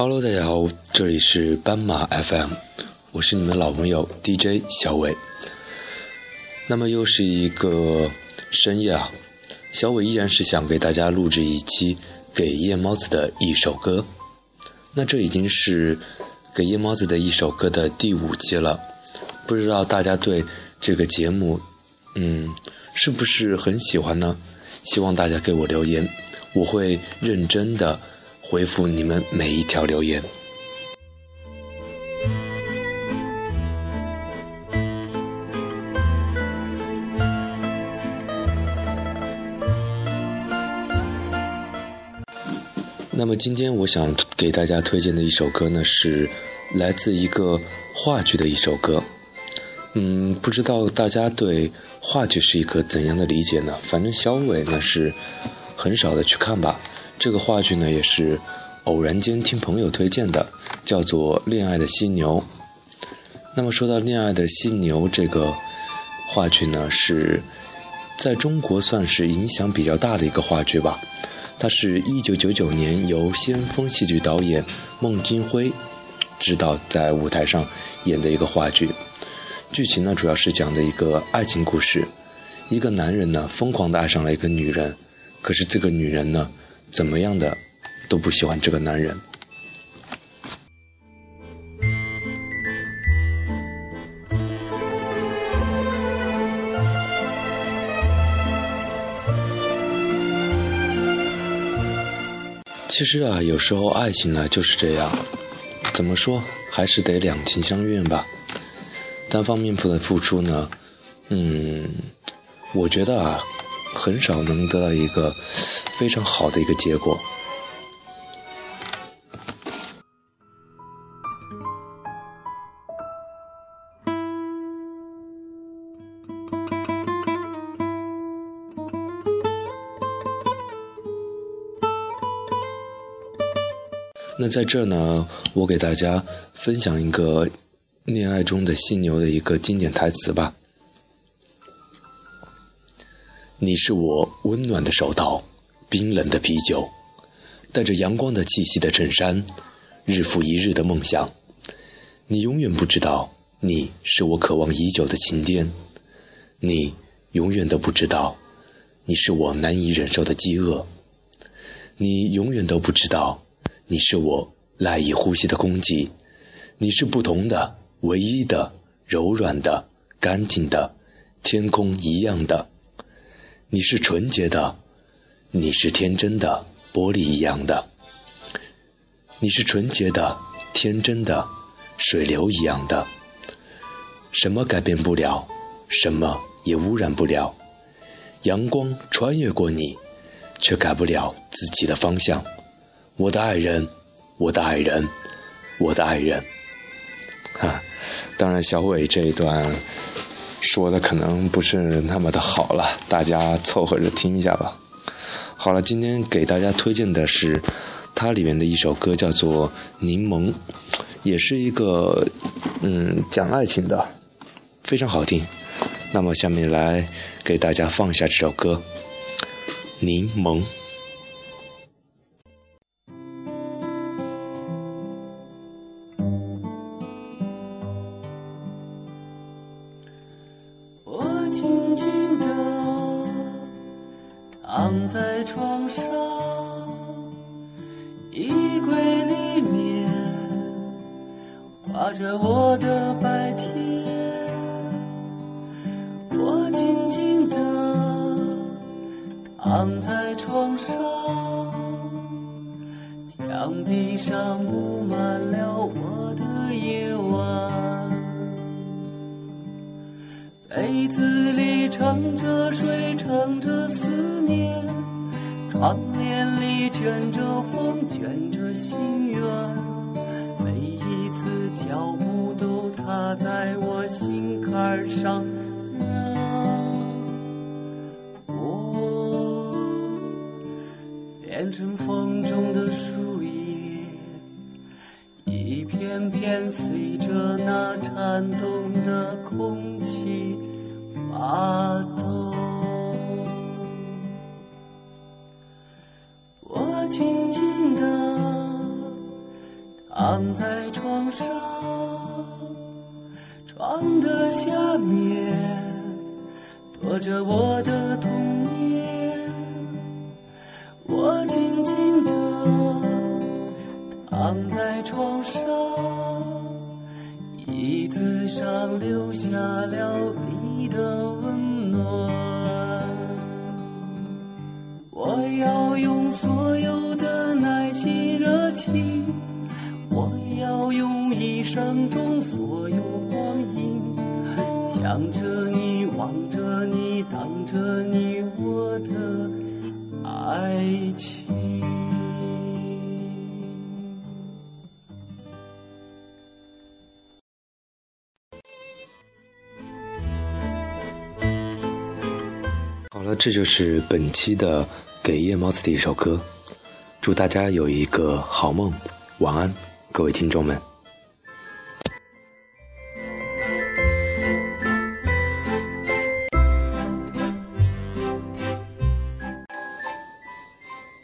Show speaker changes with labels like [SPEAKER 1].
[SPEAKER 1] Hello，大家好，这里是斑马 FM，我是你们老朋友 DJ 小伟。那么又是一个深夜啊，小伟依然是想给大家录制一期给夜猫子的一首歌。那这已经是给夜猫子的一首歌的第五期了，不知道大家对这个节目，嗯，是不是很喜欢呢？希望大家给我留言，我会认真的回复你们每一条留言。那么今天我想给大家推荐的一首歌呢，是来自一个话剧的一首歌。嗯，不知道大家对话剧是一个怎样的理解呢？反正小伟呢是很少的去看吧。这个话剧呢也是偶然间听朋友推荐的，叫做《恋爱的犀牛》。那么说到《恋爱的犀牛》这个话剧呢，是在中国算是影响比较大的一个话剧吧。它是一九九九年由先锋戏剧导演孟京辉执导在舞台上演的一个话剧。剧情呢，主要是讲的一个爱情故事。一个男人呢，疯狂的爱上了一个女人，可是这个女人呢，怎么样的都不喜欢这个男人。其实啊，有时候爱情呢就是这样，怎么说，还是得两情相悦吧。单方面付的付出呢，嗯，我觉得啊，很少能得到一个非常好的一个结果。那在这呢，我给大家分享一个恋爱中的犀牛的一个经典台词吧。你是我温暖的手套，冰冷的啤酒，带着阳光的气息的衬衫，日复一日的梦想。你永远不知道，你是我渴望已久的晴天。你永远都不知道，你是我难以忍受的饥饿。你永远都不知道。你是我赖以呼吸的空气，你是不同的、唯一的、柔软的、干净的，天空一样的。你是纯洁的，你是天真的，玻璃一样的。你是纯洁的、天真的，水流一样的。什么改变不了，什么也污染不了。阳光穿越过你，却改不了自己的方向。我的爱人，我的爱人，我的爱人，哈，当然小伟这一段说的可能不是那么的好了，大家凑合着听一下吧。好了，今天给大家推荐的是它里面的一首歌，叫做《柠檬》，也是一个嗯讲爱情的，非常好听。那么下面来给大家放一下这首歌《柠檬》。
[SPEAKER 2] 躺在床上，衣柜里面挂着我的白天。我静静地躺在床上，墙壁上布满了我的夜晚，被子里盛着水，盛着思。窗帘里卷着风，卷着心愿，每一次脚步都踏在我心坎上，让我变成风中的树叶，一片片随着那颤动的空气发抖。静静地躺在床上，床的下面躲着我的童年，我静静地躺在床上，椅子上留下了你的温暖，我要生中所有光阴，想着你，望着你，等着你，我的爱情。
[SPEAKER 1] 好了，这就是本期的给夜猫子的一首歌，祝大家有一个好梦，晚安。各位听众们。